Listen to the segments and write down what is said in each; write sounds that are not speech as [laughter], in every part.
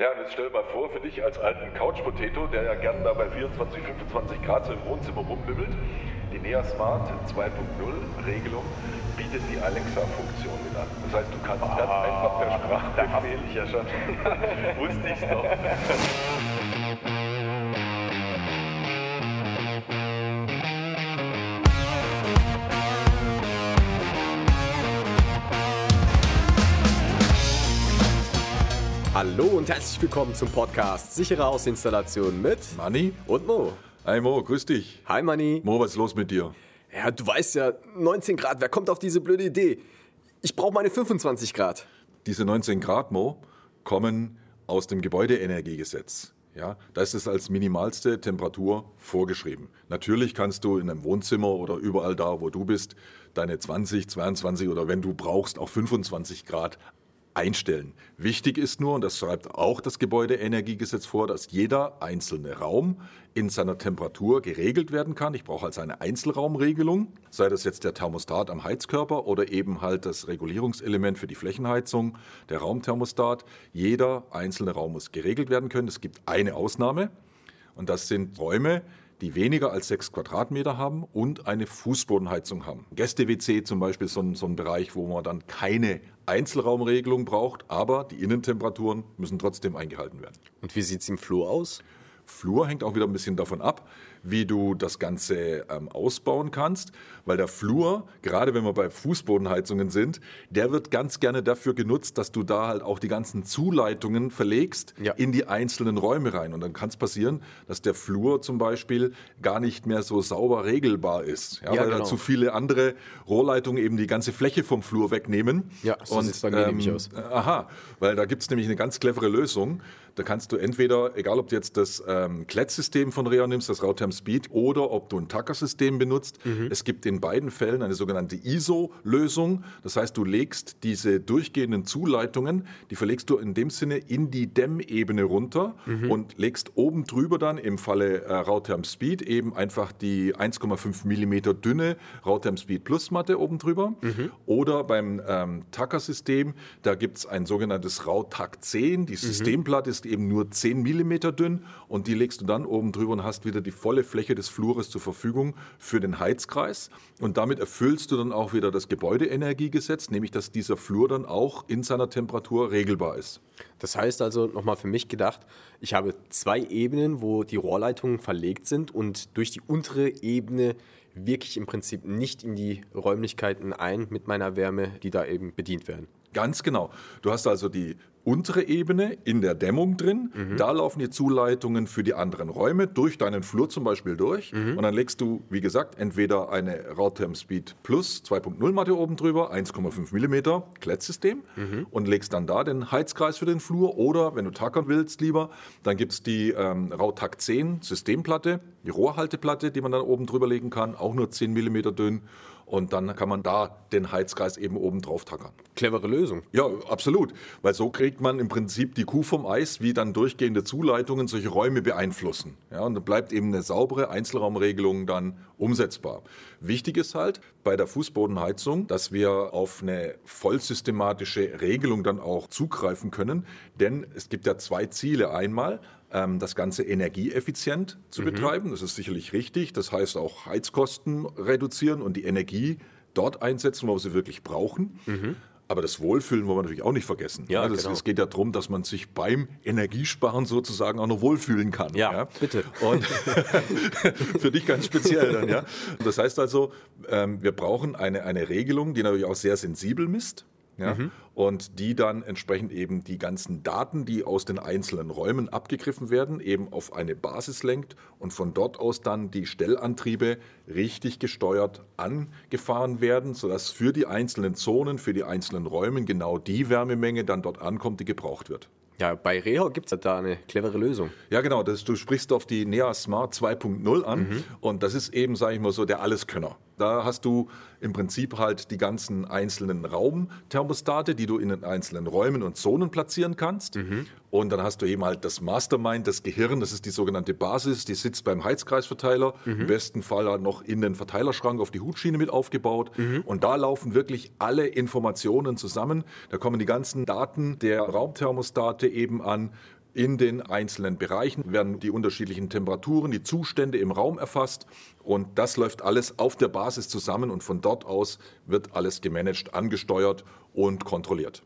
Ja, und jetzt stell dir mal vor, für dich als alten Couch-Potato, der ja gern da bei 24, 25 Grad so im Wohnzimmer rumlümmelt, die Nea Smart 2.0 Regelung bietet die Alexa-Funktion mit an. Das heißt, du kannst ganz einfach per Sprachbefehl... ich ja schon. [laughs] Wusste ich's doch. [laughs] Hallo und herzlich willkommen zum Podcast Sichere Hausinstallation mit Manni? und Mo. Hi Mo, grüß dich. Hi Manni. Mo, was ist los mit dir? Ja, du weißt ja, 19 Grad, wer kommt auf diese blöde Idee? Ich brauche meine 25 Grad. Diese 19 Grad, Mo, kommen aus dem Gebäudeenergiegesetz. Ja, da ist es als minimalste Temperatur vorgeschrieben. Natürlich kannst du in einem Wohnzimmer oder überall da, wo du bist, deine 20, 22 oder wenn du brauchst auch 25 Grad einstellen. Wichtig ist nur, und das schreibt auch das Gebäudeenergiegesetz vor, dass jeder einzelne Raum in seiner Temperatur geregelt werden kann. Ich brauche also eine Einzelraumregelung, sei das jetzt der Thermostat am Heizkörper oder eben halt das Regulierungselement für die Flächenheizung, der Raumthermostat. Jeder einzelne Raum muss geregelt werden können. Es gibt eine Ausnahme und das sind Räume, die weniger als sechs Quadratmeter haben und eine Fußbodenheizung haben. Gäste-WC zum Beispiel ist so ein, so ein Bereich, wo man dann keine Einzelraumregelung braucht, aber die Innentemperaturen müssen trotzdem eingehalten werden. Und wie sieht's im Flur aus? Flur hängt auch wieder ein bisschen davon ab, wie du das Ganze ähm, ausbauen kannst, weil der Flur, gerade wenn wir bei Fußbodenheizungen sind, der wird ganz gerne dafür genutzt, dass du da halt auch die ganzen Zuleitungen verlegst Ja. in die einzelnen Räume rein. Und dann kann es passieren, dass der Flur zum Beispiel gar nicht mehr so sauber regelbar ist, ja, Ja, weil da genau. zu viele andere Rohrleitungen eben die ganze Fläche vom Flur wegnehmen. Ja, so sieht's bei mir nämlich aus. Aha, weil da gibt es nämlich eine ganz clevere Lösung. Da kannst du entweder, egal ob du jetzt das ähm, Klett-System von Rea nimmst, das Rautherm Speed, oder ob du ein Tacker-System benutzt. Mhm. Es gibt in beiden Fällen eine sogenannte ISO-Lösung. Das heißt, du legst diese durchgehenden Zuleitungen, die verlegst du in dem Sinne in die Dämmebene runter Mhm. und legst oben drüber dann im Falle äh, Rautherm Speed eben einfach die 1,5 Millimeter dünne Rautherm Speed Plus Matte oben drüber. Mhm. Oder beim ähm, Tacker-System, da gibt es ein sogenanntes Rautac 10. Mhm. Die Systemplatte ist eben nur 10 Millimeter dünn und die legst du dann oben drüber und hast wieder die volle Fläche des Flures zur Verfügung für den Heizkreis. Und damit erfüllst du dann auch wieder das Gebäudeenergiegesetz, nämlich dass dieser Flur dann auch in seiner Temperatur regelbar ist. Das heißt also, nochmal für mich gedacht, ich habe zwei Ebenen, wo die Rohrleitungen verlegt sind und durch die untere Ebene wirke ich im Prinzip nicht in die Räumlichkeiten ein mit meiner Wärme, die da eben bedient werden. Ganz genau. Du hast also die untere Ebene in der Dämmung drin. Da laufen die Zuleitungen für die anderen Räume durch deinen Flur zum Beispiel durch. Und dann legst du, wie gesagt, entweder eine Rautherm Speed Plus 2.0 Matte oben drüber, 1,5 Millimeter Klettsystem und legst dann da den Heizkreis für den Flur. Oder wenn du tackern willst lieber, dann gibt es die ähm, Rautac 10 Systemplatte, die Rohrhalteplatte, die man dann oben drüber legen kann, auch nur 10 Millimeter dünn. Und dann kann man da den Heizkreis eben oben drauf tackern. Clevere Lösung. Ja, absolut. Weil so kriegt man im Prinzip die Kuh vom Eis, wie dann durchgehende Zuleitungen solche Räume beeinflussen. Ja, und dann bleibt eben eine saubere Einzelraumregelung dann umsetzbar. Wichtig ist halt bei der Fußbodenheizung, dass wir auf eine vollsystematische Regelung dann auch zugreifen können. Denn es gibt ja zwei Ziele. Einmal das Ganze energieeffizient zu betreiben. Das ist sicherlich richtig. Das heißt auch Heizkosten reduzieren und die Energie dort einsetzen, wo wir sie wirklich brauchen. Aber das Wohlfühlen wollen wir natürlich auch nicht vergessen. Ja, das, genau. Es geht ja darum, dass man sich beim Energiesparen sozusagen auch noch wohlfühlen kann. Ja, bitte. [laughs] Und für dich ganz speziell dann, ja. [laughs] Das heißt also, ähm, wir brauchen eine, eine Regelung, die natürlich auch sehr sensibel misst. Ja, Mhm. Und die dann entsprechend eben die ganzen Daten, die aus den einzelnen Räumen abgegriffen werden, eben auf eine Basis lenkt und von dort aus dann die Stellantriebe richtig gesteuert angefahren werden, sodass für die einzelnen Zonen, für die einzelnen Räume genau die Wärmemenge dann dort ankommt, die gebraucht wird. Ja, bei Reha gibt es da eine clevere Lösung. Ja, genau. Das, du sprichst auf die Nea Smart 2.0 an Mhm. und das ist eben, sage ich mal so, der Alleskönner. Da hast du im Prinzip halt die ganzen einzelnen Raumthermostate, die du in den einzelnen Räumen und Zonen platzieren kannst. Mhm. Und dann hast du eben halt das Mastermind, das Gehirn, das ist die sogenannte Basis, die sitzt beim Heizkreisverteiler, Mhm. im besten Fall halt noch in den Verteilerschrank auf die Hutschiene mit aufgebaut. Mhm. Und da laufen wirklich alle Informationen zusammen. Da kommen die ganzen Daten der Raumthermostate eben an in den einzelnen Bereichen werden die unterschiedlichen Temperaturen, die Zustände im Raum erfasst und das läuft alles auf der Basis zusammen und von dort aus wird alles gemanagt, angesteuert und kontrolliert.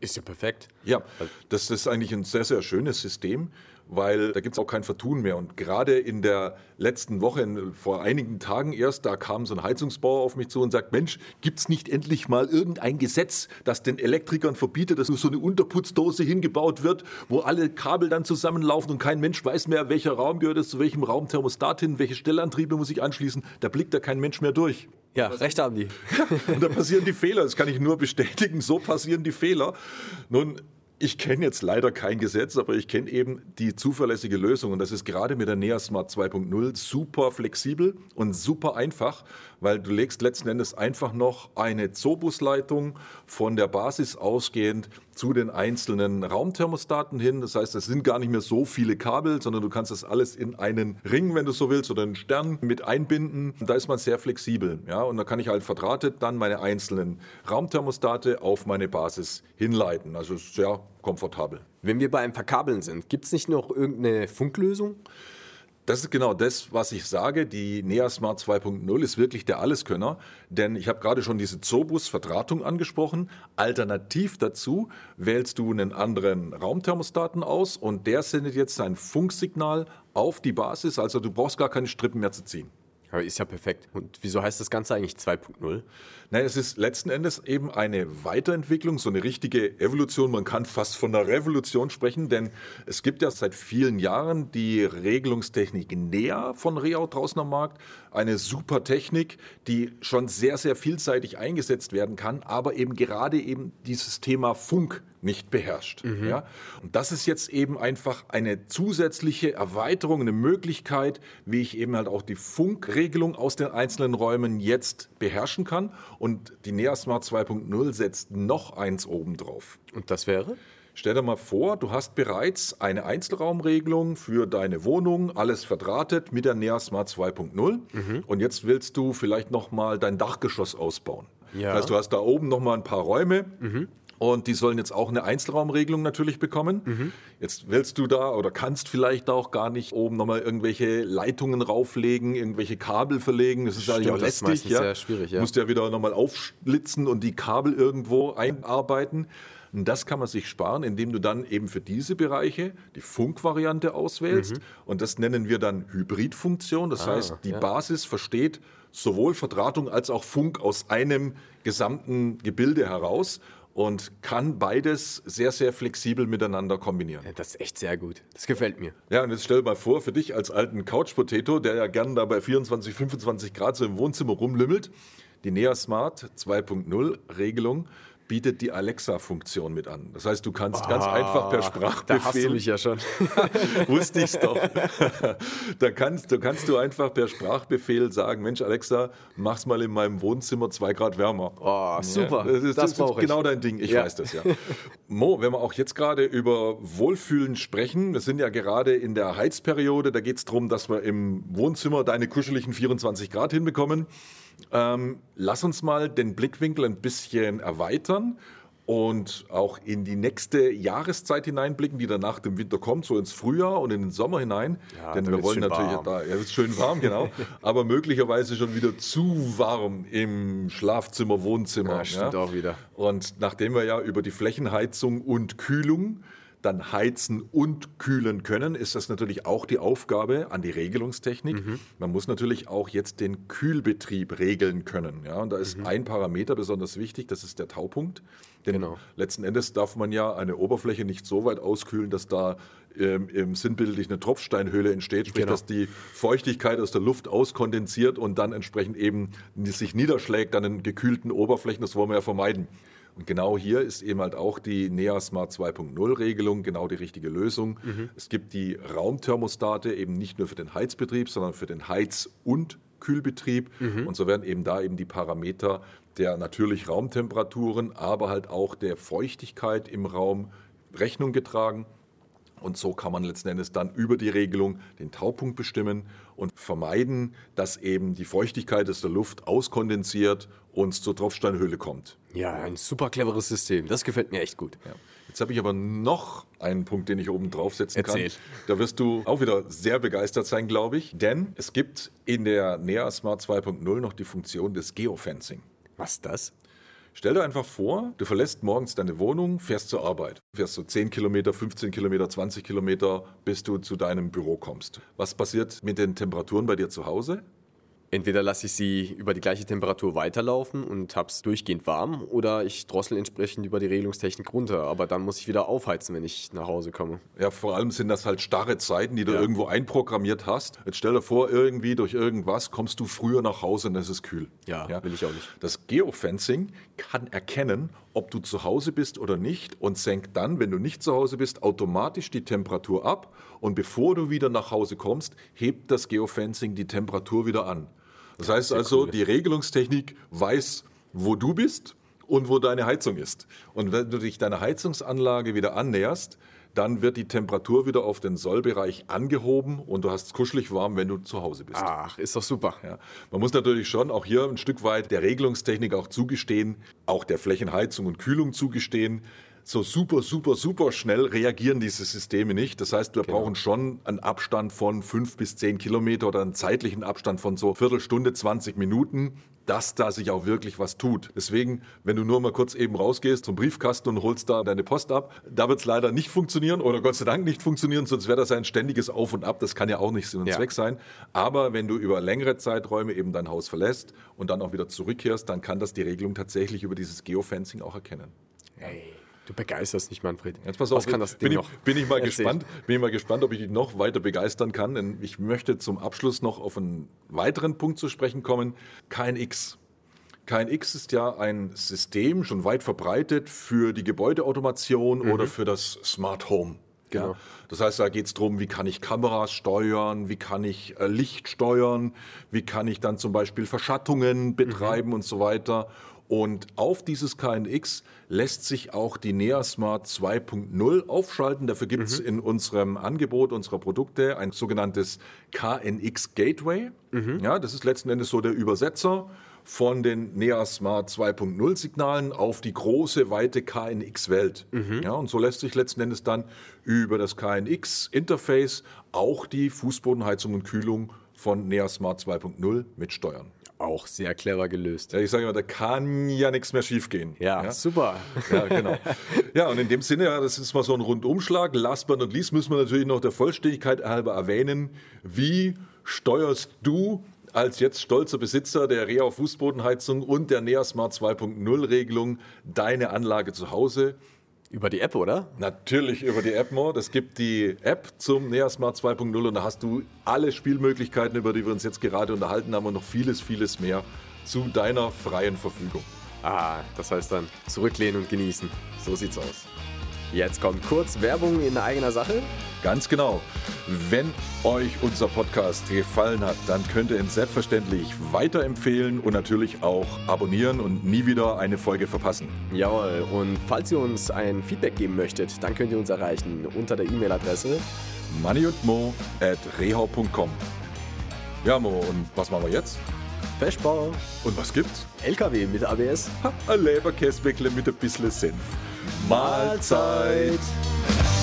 Ist ja perfekt. Ja, das ist eigentlich ein sehr, sehr schönes System weil da gibt es auch kein Vertun mehr. Und gerade in der letzten Woche, vor einigen Tagen erst, da kam so ein Heizungsbauer auf mich zu und sagt, Mensch, gibt es nicht endlich mal irgendein Gesetz, das den Elektrikern verbietet, dass so eine Unterputzdose hingebaut wird, wo alle Kabel dann zusammenlaufen und kein Mensch weiß mehr, welcher Raum gehört es zu welchem Raumthermostat hin, welche Stellantriebe muss ich anschließen. Da blickt da kein Mensch mehr durch. Ja, recht haben die. und [laughs] da passieren die Fehler. Das kann ich nur bestätigen. So passieren die Fehler. Nun, ich kenne jetzt leider kein Gesetz, aber ich kenne eben die zuverlässige Lösung. Und das ist gerade mit der NEA Smart 2.0 super flexibel und super einfach, weil du legst letzten Endes einfach noch eine Zobusleitung von der Basis ausgehend zu den einzelnen Raumthermostaten hin. Das heißt, es sind gar nicht mehr so viele Kabel, sondern du kannst das alles in einen Ring, wenn du so willst, oder einen Stern mit einbinden. Da ist man sehr flexibel. Ja? Und da kann ich halt verdrahtet dann meine einzelnen Raumthermostate auf meine Basis hinleiten. Also sehr komfortabel. Wenn wir bei einem Verkabeln sind, gibt es nicht noch irgendeine Funklösung? Das ist genau das, was ich sage. Die NEA Smart 2.0 ist wirklich der Alleskönner, denn ich habe gerade schon diese Zobus-Verdrahtung angesprochen. Alternativ dazu wählst du einen anderen Raumthermostaten aus und der sendet jetzt sein Funksignal auf die Basis, also du brauchst gar keine Strippen mehr zu ziehen. Aber ist ja perfekt. Und wieso heißt das Ganze eigentlich 2.0? Nein, es ist letzten Endes eben eine Weiterentwicklung, so eine richtige Evolution. Man kann fast von einer Revolution sprechen, denn es gibt ja seit vielen Jahren die Regelungstechnik NEA von Reau draußen am Markt. Eine super Technik, die schon sehr, sehr vielseitig eingesetzt werden kann, aber eben gerade eben dieses Thema Funk nicht beherrscht. Mhm. Ja? Und das ist jetzt eben einfach eine zusätzliche Erweiterung, eine Möglichkeit, wie ich eben halt auch die Funkregelung aus den einzelnen Räumen jetzt beherrschen kann. Und die NeaSmart 2.0 setzt noch eins obendrauf. Und das wäre? Stell dir mal vor, du hast bereits eine Einzelraumregelung für deine Wohnung, alles verdrahtet mit der NeaSmart 2.0 mhm. und jetzt willst du vielleicht noch mal dein Dachgeschoss ausbauen. Ja. Das heißt, du hast da oben noch mal ein paar Räume. Mhm. Und die sollen jetzt auch eine Einzelraumregelung natürlich bekommen. Mhm. Jetzt willst du da oder kannst vielleicht auch gar nicht oben nochmal irgendwelche Leitungen rauflegen, irgendwelche Kabel verlegen. Das ist Stimmt, eigentlich auch lästig. Ja? Sehr schwierig, ja. Du musst ja wieder nochmal aufschlitzen und die Kabel irgendwo einarbeiten. Und das kann man sich sparen, indem du dann eben für diese Bereiche die Funkvariante auswählst. Mhm. Und das nennen wir dann Hybridfunktion. Das ah, heißt, die ja. Basis versteht sowohl Verdrahtung als auch Funk aus einem gesamten Gebilde heraus und kann beides sehr, sehr flexibel miteinander kombinieren. Ja, das ist echt sehr gut. Das gefällt mir. Ja, und jetzt stell dir mal vor, für dich als alten Couch-Potato, der ja gern da bei 24, 25 Grad so im Wohnzimmer rumlümmelt, die Nea Smart 2.0 Regelung bietet die Alexa-Funktion mit an. Das heißt, du kannst ah, ganz einfach per Sprachbefehl. Da hast du mich ja schon. [laughs] [laughs] wusste ich's doch. [laughs] da kannst, da kannst du einfach per Sprachbefehl sagen: Mensch, Alexa, mach's mal in meinem Wohnzimmer zwei Grad wärmer. Oh, super. Ja, das ist, das das ist genau dein Ding. Ich ja. weiß das ja. Mo, wenn wir auch jetzt gerade über Wohlfühlen sprechen, wir sind ja gerade in der Heizperiode, da geht es darum, dass wir im Wohnzimmer deine kuscheligen 24 Grad hinbekommen. Ähm, lass uns mal den Blickwinkel ein bisschen erweitern und auch in die nächste Jahreszeit hineinblicken, die dann nach dem Winter kommt, so ins Frühjahr und in den Sommer hinein. Ja, Denn wir wollen natürlich warm. da, ja, ist schön warm, genau, [laughs] aber möglicherweise schon wieder zu warm im Schlafzimmer, Wohnzimmer. Ja, stimmt ja. auch wieder. Und nachdem wir ja über die Flächenheizung und Kühlung dann heizen und kühlen können, ist das natürlich auch die Aufgabe an die Regelungstechnik. Mhm. Man muss natürlich auch jetzt den Kühlbetrieb regeln können. Ja? Und da ist mhm. ein Parameter besonders wichtig, das ist der Taupunkt. Denn genau. letzten Endes darf man ja eine Oberfläche nicht so weit auskühlen, dass da ähm, sinnbildlich eine Tropfsteinhöhle entsteht, sprich, genau. dass die Feuchtigkeit aus der Luft auskondensiert und dann entsprechend eben sich niederschlägt an den gekühlten Oberflächen. Das wollen wir ja vermeiden. Und genau hier ist eben halt auch die NEA Smart 2.0 Regelung genau die richtige Lösung. Mhm. Es gibt die Raumthermostate eben nicht nur für den Heizbetrieb, sondern für den Heiz- und Kühlbetrieb. Mhm. Und so werden eben da eben die Parameter der natürlich Raumtemperaturen, aber halt auch der Feuchtigkeit im Raum Rechnung getragen. Und so kann man letzten Endes dann über die Regelung den Taupunkt bestimmen und vermeiden, dass eben die Feuchtigkeit aus der Luft auskondensiert und zur Tropfsteinhöhle kommt. Ja, ein super cleveres System. Das gefällt mir echt gut. Ja. Jetzt habe ich aber noch einen Punkt, den ich oben draufsetzen Erzähl. kann. Da wirst du auch wieder sehr begeistert sein, glaube ich. Denn es gibt in der NEA Smart 2.0 noch die Funktion des Geofencing. Was ist das? Stell dir einfach vor, du verlässt morgens deine Wohnung, fährst zur Arbeit. Fährst so 10 Kilometer, 15 Kilometer, 20 Kilometer, bis du zu deinem Büro kommst. Was passiert mit den Temperaturen bei dir zu Hause? Entweder lasse ich sie über die gleiche Temperatur weiterlaufen und habe es durchgehend warm oder ich drossel entsprechend über die Regelungstechnik runter. Aber dann muss ich wieder aufheizen, wenn ich nach Hause komme. Ja, vor allem sind das halt starre Zeiten, die du Ja. irgendwo einprogrammiert hast. Jetzt stell dir vor, irgendwie durch irgendwas kommst du früher nach Hause und es ist kühl. Ja, will ich auch nicht. Das Geofencing kann erkennen, ob du zu Hause bist oder nicht und senkt dann, wenn du nicht zu Hause bist, automatisch die Temperatur ab. Und bevor du wieder nach Hause kommst, hebt das Geofencing die Temperatur wieder an. Das heißt also, cool. die Regelungstechnik weiß, wo du bist und wo deine Heizung ist. Und wenn du dich deiner Heizungsanlage wieder annäherst, dann wird die Temperatur wieder auf den Sollbereich angehoben und du hast es kuschelig warm, wenn du zu Hause bist. Ach, ist doch super. Ja. Man muss natürlich schon auch hier ein Stück weit der Regelungstechnik auch zugestehen, auch der Flächenheizung und Kühlung zugestehen. So super, super, super schnell reagieren diese Systeme nicht. Das heißt, wir brauchen schon einen Abstand von fünf bis zehn Kilometer oder einen zeitlichen Abstand von so Viertelstunde, 20 Minuten, dass da sich auch wirklich was tut. Deswegen, wenn du nur mal kurz eben rausgehst zum Briefkasten und holst da deine Post ab, da wird es leider nicht funktionieren oder Gott sei Dank nicht funktionieren, sonst wäre das ein ständiges Auf und Ab. Das kann ja auch nicht Sinn und Ja. Zweck sein. Aber wenn du über längere Zeiträume eben dein Haus verlässt und dann auch wieder zurückkehrst, dann kann das die Regelung tatsächlich über dieses Geofencing auch erkennen. Hey, du begeisterst mich, Manfred. Jetzt pass Was auf, kann das bin, Ding ich, noch? bin ich mal Erzähl. gespannt, bin ich mal gespannt, ob ich dich noch weiter begeistern kann. Denn ich möchte zum Abschluss noch auf einen weiteren Punkt zu sprechen kommen. KNX. KNX ist ja ein System schon weit verbreitet für die Gebäudeautomation oder für das Smart Home. Mhm. Genau. Ja. Das heißt, da geht es darum, wie kann ich Kameras steuern, wie kann ich äh, Licht steuern, wie kann ich dann zum Beispiel Verschattungen betreiben und so weiter. Und auf dieses KNX lässt sich auch die NeaSmart 2.0 aufschalten. Dafür gibt es in unserem Angebot unserer Produkte ein sogenanntes KNX Gateway. Ja, das ist letzten Endes so der Übersetzer von den NeaSmart 2.0 Signalen auf die große, weite KNX-Welt. Ja, und so lässt sich letzten Endes dann über das KNX-Interface auch die Fußbodenheizung und Kühlung von NeaSmart 2.0 mitsteuern. Auch sehr clever gelöst. Ja, ich sage immer, da kann ja nichts mehr schiefgehen. Ja, super. Ja, genau. [laughs] Ja, und in dem Sinne, ja, das ist mal so ein Rundumschlag. Last but not least müssen wir natürlich noch der Vollständigkeit halber erwähnen, wie steuerst du als jetzt stolzer Besitzer der Rea Fußbodenheizung und der NeaSmart 2.0 Regelung deine Anlage zu Hause? Über die App, oder? Natürlich über die App More. Es gibt die App zum NeaSmart 2.0 und da hast du alle Spielmöglichkeiten, über die wir uns jetzt gerade unterhalten haben und noch vieles, vieles mehr zu deiner freien Verfügung. Ah, das heißt dann zurücklehnen und genießen. So sieht's aus. Jetzt kommt kurz Werbung in eigener Sache. Ganz genau. Wenn euch unser Podcast gefallen hat, dann könnt ihr ihn selbstverständlich weiterempfehlen und natürlich auch abonnieren und nie wieder eine Folge verpassen. Jawohl, und falls ihr uns ein Feedback geben möchtet, dann könnt ihr uns erreichen unter der E-Mail-Adresse. Money und Mo at rehau.com. Ja, Mo, und was machen wir jetzt? Feschbau, Und was gibt's? LKW mit ABS. Ha, ein Leberkäsbäckle mit ein bisschen Senf. Mahlzeit. Mahlzeit.